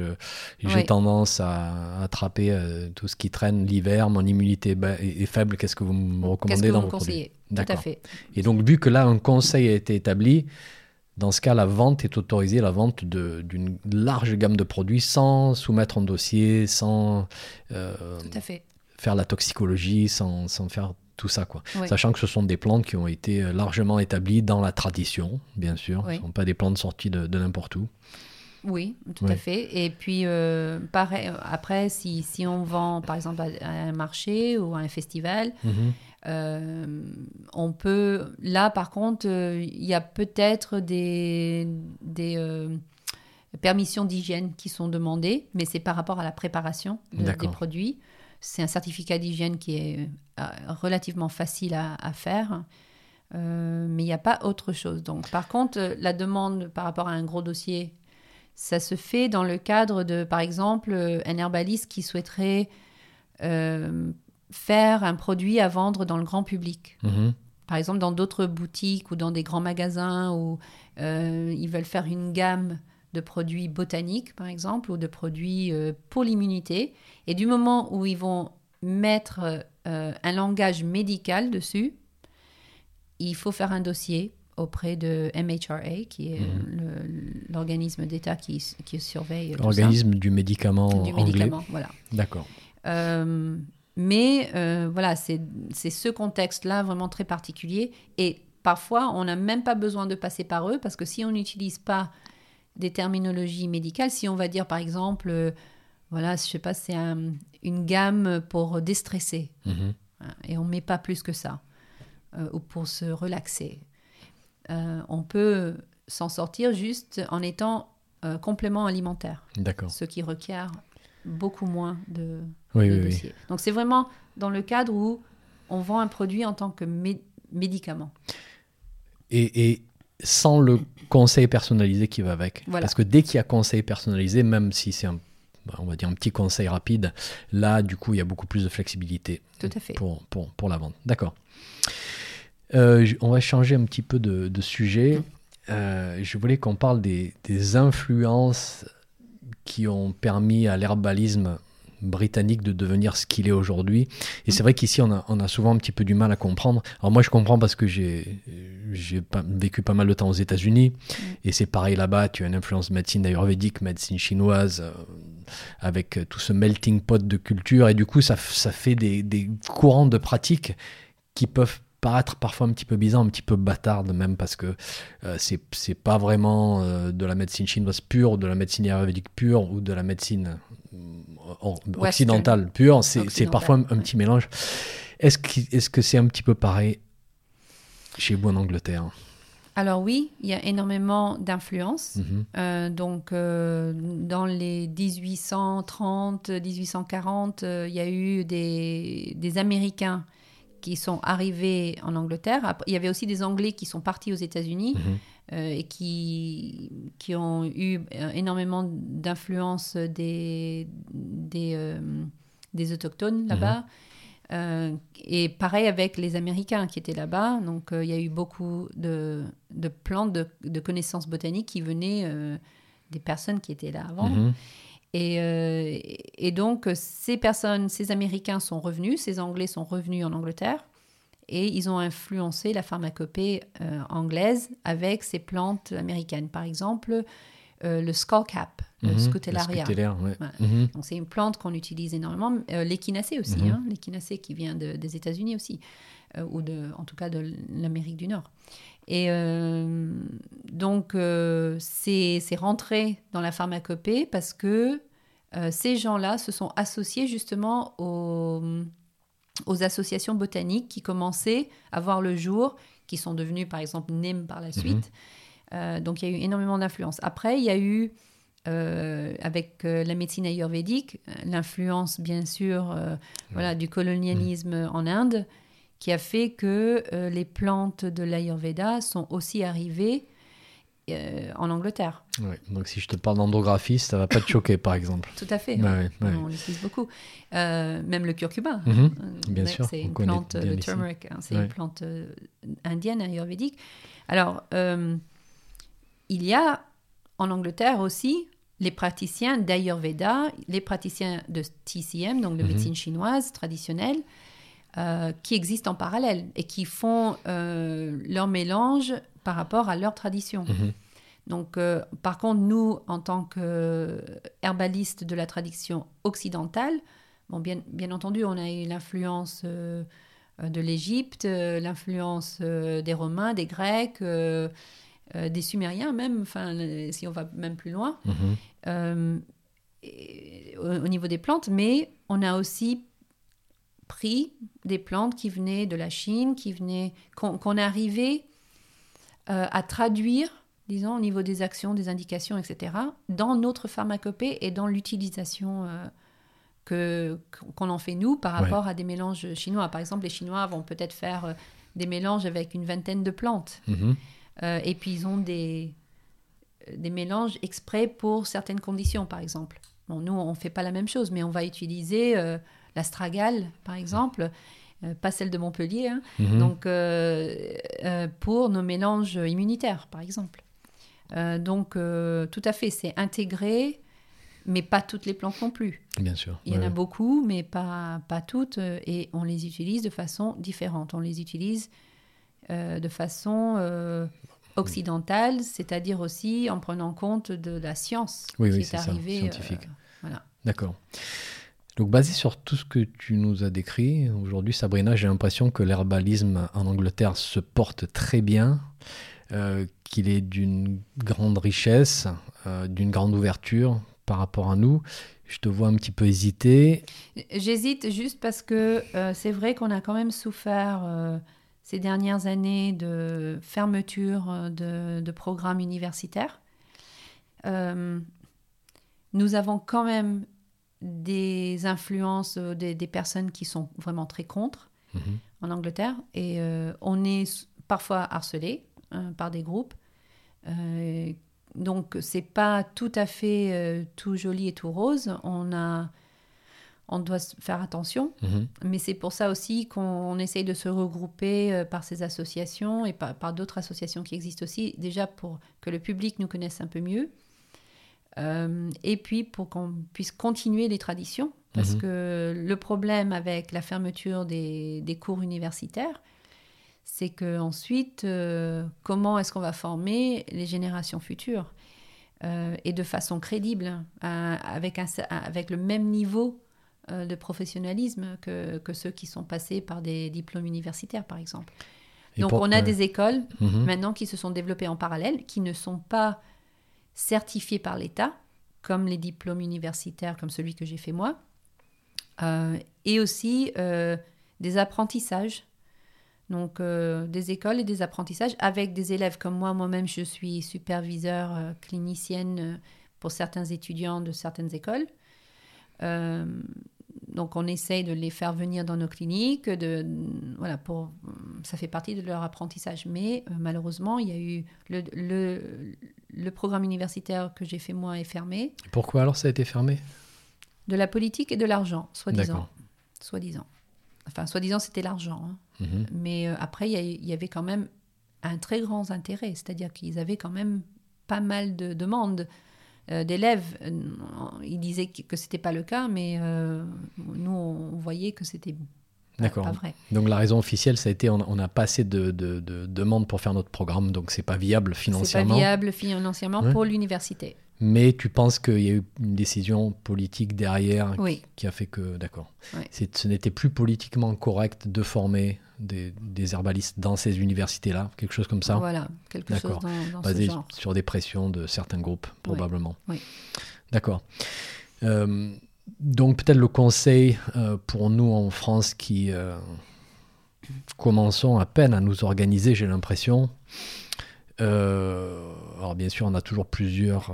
J'ai tendance à attraper tout ce qui traîne l'hiver. Mon immunité est faible. Qu'est-ce que vous me recommandez dans vos conseillez? Tout à fait. Et donc, vu que là, un conseil a été établi, dans ce cas, la vente est autorisée, la vente d'une large gamme de produits sans soumettre un dossier, sans faire la toxicologie, sans, sans faire tout ça, quoi. Sachant que ce sont des plantes qui ont été euh, largement établies dans la tradition, bien sûr. Ce ne sont pas des plantes sorties de, n'importe où. Oui, tout à fait. Et puis, euh, pareil, euh, après, si, si, on vend, par exemple, à, un marché ou à un festival, mhm. on peut... Là, par contre, il y a peut-être des... des permissions d'hygiène qui sont demandées, mais c'est par rapport à la préparation des produits. C'est un certificat d'hygiène qui est euh, relativement facile à, faire. Euh, mais il n'y a pas autre chose. Donc, par contre, la demande par rapport à un gros dossier, ça se fait dans le cadre de, par exemple, un herbaliste qui souhaiterait euh, faire un produit à vendre dans le grand public. Mhm. Par exemple, dans d'autres boutiques ou dans des grands magasins où ils veulent faire une gamme de produits botaniques, par exemple, ou de produits pour l'immunité. Et du moment où ils vont mettre euh, un langage médical dessus, il faut faire un dossier auprès de MHRA, qui est mhm. l'organisme d'État qui, qui, surveille. L'organisme du médicament du médicament, voilà. D'accord. Euh, mais euh, voilà, c'est ce contexte-là vraiment très particulier. Et parfois, on n'a même pas besoin de passer par eux, parce que si on n'utilise pas des terminologies médicales, si on va dire par exemple voilà, je sais pas, c'est une gamme pour déstresser. Mhm. Et on ne met pas plus que ça. Euh, ou pour se relaxer. Euh, on peut s'en sortir juste en étant euh, complément alimentaire. D'accord. Ce qui requiert beaucoup moins de, oui, Donc c'est vraiment dans le cadre où on vend un produit en tant que médicament. Et, et, sans le conseil personnalisé qui va avec. Parce que dès qu'il y a conseil personnalisé, même si c'est un bah, on va dire un petit conseil rapide. Là, du coup, il y a beaucoup plus de flexibilité Pour, pour, pour la vente. D'accord. Euh, on va changer un petit peu de, de sujet. Mm. Euh, je voulais qu'on parle des, des, influences qui ont permis à l'herbalisme britannique de devenir ce qu'il est aujourd'hui. Et c'est vrai qu'ici, on a, souvent un petit peu du mal à comprendre. Alors moi, je comprends parce que j'ai vécu pas mal de temps aux États-Unis. Et c'est pareil là-bas, tu as une influence médecine ayurvédique, médecine chinoise, euh, avec tout ce melting pot de culture. Et du coup, ça, ça fait des, des courants de pratiques qui peuvent paraître parfois un petit peu bizarre, un petit peu bâtarde même parce que euh, c'est pas vraiment euh, de la médecine chinoise pure, de la médecine ayurvédique pure ou de la médecine occidentale pure, c'est parfois un, petit mélange. Est-ce que c'est -ce c'est un petit peu pareil chez vous en Angleterre? Alors oui, il y a énormément d'influences. Mhm. donc dans les 1830, 1840, il y a eu des, des Américains qui sont arrivés en Angleterre. Il y avait aussi des Anglais qui sont partis aux États-Unis mhm. euh, et qui, qui ont eu euh, énormément d'influence des, des, euh, des autochtones mhm. là-bas. et pareil avec les Américains qui étaient là-bas. Donc il y a eu beaucoup de, de plantes, de, de, connaissances botaniques qui venaient des personnes qui étaient là avant. Euh, et, donc, ces personnes, ces Américains sont revenus, ces Anglais sont revenus en Angleterre et ils ont influencé la pharmacopée euh, anglaise avec ces plantes américaines. Par exemple, euh, le skullcap, le mhm, scutellaria. Mhm. Donc, c'est une plante qu'on utilise énormément. l'échinacée aussi, mhm. hein, l'échinacée qui vient des États-Unis aussi, ou de, en tout cas de l'Amérique du Nord. Et donc, c'est rentré dans la pharmacopée parce que euh, ces gens-là se sont associés justement aux, associations botaniques qui commençaient à voir le jour, qui sont devenues par exemple NIM par la suite. Mhm. Euh, donc il y a eu énormément d'influence. Après, il y a eu, euh, avec la médecine ayurvédique, l'influence bien sûr voilà, du colonialisme mhm. en Inde, qui a fait que les plantes de l'ayurveda sont aussi arrivées euh, en Angleterre. donc si je te parle d'endographie, ça va pas te choquer, par exemple. Tout à fait. On l'utilise beaucoup. Euh, même le curcuma. Mhm. Euh, bien sûr. C'est une plante, le turmeric, hein, c'est une plante indienne ayurvédique. Alors, il y a en Angleterre aussi les praticiens d'Ayurveda, les praticiens de TCM, donc de mhm. médecine chinoise traditionnelle, qui existent en parallèle et qui font leur mélange par rapport à leur tradition. Mhm. Donc, euh, par contre, nous, en tant qu'herbalistes de la tradition occidentale, bon, bien, bien entendu, on a eu l'influence euh, de l'Égypte, euh, l'influence des Romains, des Grecs, des Sumériens même, enfin, si on va même plus loin, mhm. au, niveau des plantes, mais on a aussi pris des plantes qui venaient de la Chine, qui venaient, qu'on arrivait euh, à traduire, disons, au niveau des actions, des indications, etc., dans notre pharmacopée et dans l'utilisation euh, que qu'on en fait nous par rapport à des mélanges chinois. Par exemple, les Chinois vont peut-être faire euh, des mélanges avec une vingtaine de plantes. Mhm. et puis ils ont des, des mélanges exprès pour certaines conditions, par exemple. Bon, nous, on ne fait pas la même chose, mais on va utiliser l'astragale, par exemple, euh, pas celle de Montpellier, hein. mhm. donc euh, euh, pour nos mélanges immunitaires, par exemple. donc, tout à fait, c'est intégré, mais pas toutes les plantes non plus. Bien sûr. Il y en a beaucoup, mais pas, pas toutes, et on les utilise de façon différente. On les utilise de façon occidentale, c'est-à-dire aussi en prenant compte de la science qui est, arrivée. scientifique. voilà. D'accord. Donc basé sur tout ce que tu nous as décrit, aujourd'hui Sabrina, j'ai l'impression que l'herbalisme en Angleterre se porte très bien, euh, qu'il est d'une grande richesse, euh, d'une grande ouverture par rapport à nous. Je te vois un petit peu hésiter. J'hésite juste parce que euh, c'est vrai qu'on a quand même souffert ces dernières années de fermeture de, de programmes universitaires. nous avons quand même des influences euh, des, personnes qui sont vraiment très contre mhm. en Angleterre. Et euh, on est parfois harcelé hein, par des groupes. Euh, donc, c'est pas tout à fait tout joli et tout rose. On a. On doit faire attention, mhm. mais c'est pour ça aussi qu'on essaye de se regrouper par ces associations et par d'autres associations qui existent aussi, déjà pour que le public nous connaisse un peu mieux, euh, et puis pour qu'on puisse continuer les traditions, parce mhm. que le problème avec la fermeture des, des cours universitaires, c'est que ensuite, euh, comment est-ce qu'on va former les générations futures euh, et de façon crédible, avec, un, avec le même niveau de professionnalisme que, que, ceux qui sont passés par des diplômes universitaires, par exemple. Donc on a des écoles mhm. maintenant qui se sont développées en parallèle, qui ne sont pas certifiés par l'État, comme les diplômes universitaires, comme celui que j'ai fait moi, euh, et aussi euh, des apprentissages Donc, des écoles et des apprentissages avec des élèves comme moi. Moi-même, je suis superviseur clinicienne pour certains étudiants de certaines écoles. Donc, on essaye de les faire venir dans nos cliniques. De, voilà, pour, ça fait partie de leur apprentissage. Mais malheureusement, il y a eu le, le, le programme universitaire que j'ai fait moi est fermé. Pourquoi alors ça a été fermé? De la politique et de l'argent, soi-disant. Soi-disant. Enfin, soi-disant, c'était l'argent. Hein. Mhm. Mais euh, après, il y, avait quand même un très grand intérêt. C'est-à-dire qu'ils avaient quand même pas mal de demandes euh, d'élèves. Euh, ils disaient que ce n'était pas le cas, mais nous, on voyait que c'était D'accord. Donc la raison officielle, ça a été on n'a pas assez de, demandes pour faire notre programme, donc c'est pas viable financièrement. C'est pas viable financièrement pour l'université. Mais tu penses qu'il y a eu une décision politique derrière qui, a fait que, d'accord, ce n'était plus politiquement correct de former des, herbalistes dans ces universités-là, quelque chose comme ça Voilà, quelque chose dans, dans ce genre. sur des pressions de certains groupes, probablement. Oui. D'accord. Euh, donc peut-être le conseil euh, pour nous en France qui euh, commençons à peine à nous organiser, j'ai l'impression. Alors bien sûr, on a toujours plusieurs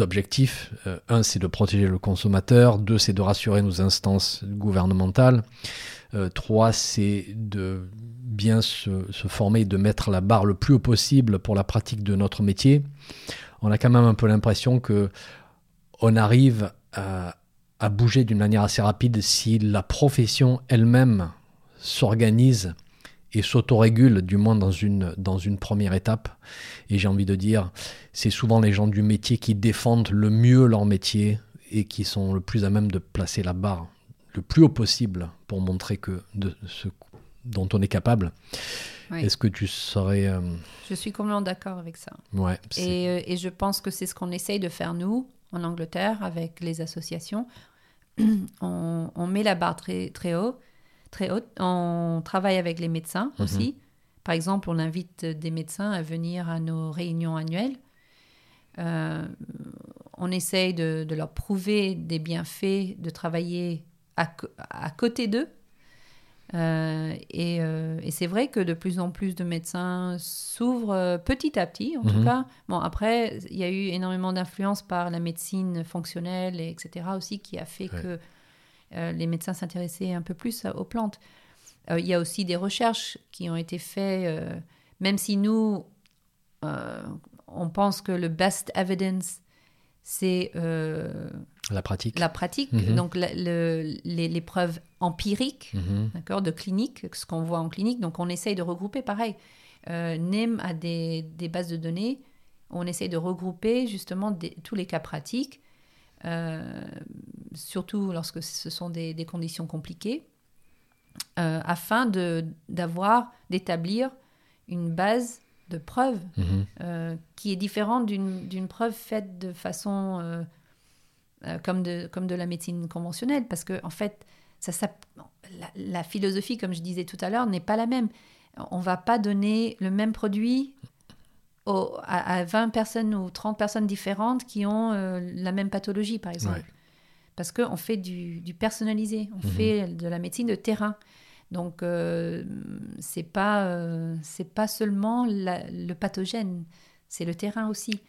objectifs. un, c'est de protéger le consommateur. Deux, c'est de rassurer nos instances gouvernementales. trois, c'est de bien se, former, de mettre la barre le plus haut possible pour la pratique de notre métier. On a quand même un peu l'impression que on arrive à bouger d'une manière assez rapide si la profession elle-même s'organise et s'autorégule, du moins dans une, dans une première étape. Et j'ai envie de dire, c'est souvent les gens du métier qui défendent le mieux leur métier et qui sont le plus à même de placer la barre le plus haut possible pour montrer que de ce dont on est capable. Est-ce que tu serais... Euh, je suis complètement d'accord avec ça. Ouais, et, euh, et, je pense que c'est ce qu'on essaye de faire nous, en Angleterre, avec les associations. on, met la barre très, très haut, très haute. On travaille avec les médecins mhm. aussi. Par exemple, on invite des médecins à venir à nos réunions annuelles. Euh, on essaye de, leur prouver des bienfaits de travailler à côté d'eux euh, euh, et, c'est vrai que de plus en plus de médecins s'ouvrent petit à petit, en tout mhm. cas. Bon, après, il y a eu énormément d'influence par la médecine fonctionnelle, et etc. aussi, qui a fait que les médecins s'intéressaient un peu plus aux plantes. il y a aussi des recherches qui ont été faites, même si nous, on pense que le best evidence, c'est la pratique. La pratique, mhm. donc les, preuves empiriques, mhm. d'accord, de clinique, ce qu'on voit en clinique. Donc on essaye de regrouper, pareil. Euh, NEM a des, bases de données. On essaye de regrouper justement tous les cas pratiques, euh, surtout lorsque ce sont des, conditions compliquées, euh, afin d'avoir, d'établir une base de preuves mhm. euh, qui est différente d'une preuve faite de façon euh, comme, de, comme de la médecine conventionnelle, parce que en fait, ça, ça la, philosophie, comme je disais tout à l'heure, n'est pas la même. On va pas donner le même produit à, 20 personnes ou 30 personnes différentes qui ont euh, la même pathologie, par exemple. Parce qu'on fait du, du, personnalisé, on mhm. fait de la médecine de terrain. Donc, euh, c'est pas, euh, pas seulement le pathogène, c'est le terrain aussi.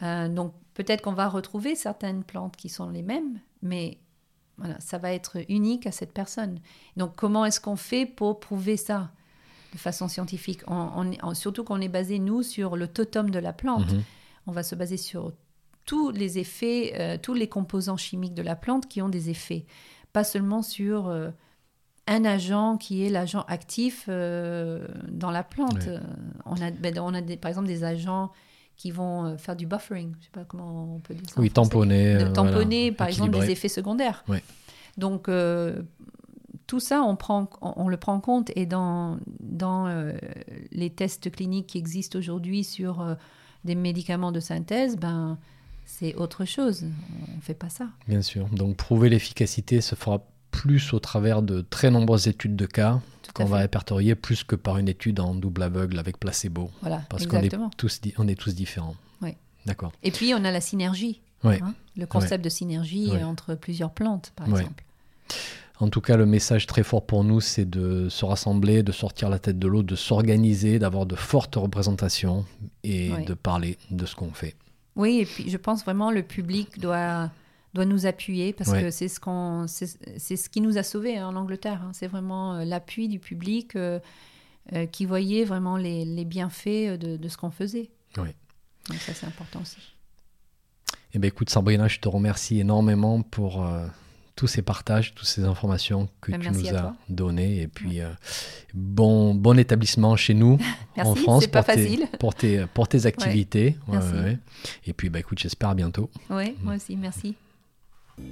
donc, Peut-être qu'on va retrouver certaines plantes qui sont les mêmes, mais voilà, ça va être unique à cette personne. Donc comment est-ce qu'on fait pour prouver ça de façon scientifique? On, Surtout qu'on est basé, nous, sur le totem de la plante. Mhm. On va se baser sur tous les effets, euh, tous les composants chimiques de la plante qui ont des effets. Pas seulement sur euh, un agent qui est l'agent actif euh, dans la plante. On a, ben, on a par exemple des agents qui vont faire du buffering, je sais pas comment on peut dire ça. Oui, tamponner. De, tamponner, par exemple, des effets secondaires. Donc, tout ça, on, prend, on, le prend en compte et dans, dans les tests cliniques qui existent aujourd'hui sur des médicaments de synthèse, ben, c'est autre chose. On ne fait pas ça. Bien sûr. Donc, prouver l'efficacité se fera plus au travers de très nombreuses études de cas qu'on va répertorier plus que par une étude en double aveugle avec placebo. Voilà, parce qu'on est tous, on est tous différents. Oui. D'accord. Et puis on a la synergie, hein, le concept de synergie entre plusieurs plantes, par exemple. En tout cas, le message très fort pour nous, c'est de se rassembler, de sortir la tête de l'eau, de s'organiser, d'avoir de fortes représentations et de parler de ce qu'on fait. Oui, et puis je pense vraiment le public doit, doit nous appuyer parce que c'est ce, qu'on, c'est, ce qui nous a sauvés hein, en Angleterre. Hein. C'est vraiment euh, l'appui du public euh, euh, qui voyait vraiment les, les bienfaits de, de, ce qu'on faisait. Oui. Donc ça, c'est important aussi. Eh bien, écoute, Sabrina, je te remercie énormément pour tous ces partages, toutes ces informations que ben, tu nous as données. Et puis, bon, bon établissement chez nous en France pour, pas tes, facile. pour, tes, pour tes activités. Et puis, bah, écoute, j'espère à bientôt. Oui, moi aussi, merci.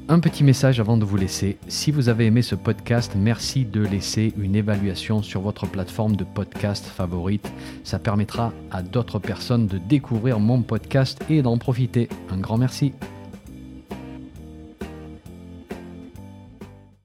Un petit message avant de vous laisser. Si vous avez aimé ce podcast, merci de laisser une évaluation sur votre plateforme de podcast favorite. Ça permettra à d'autres personnes de découvrir mon podcast et d'en profiter. Un grand merci.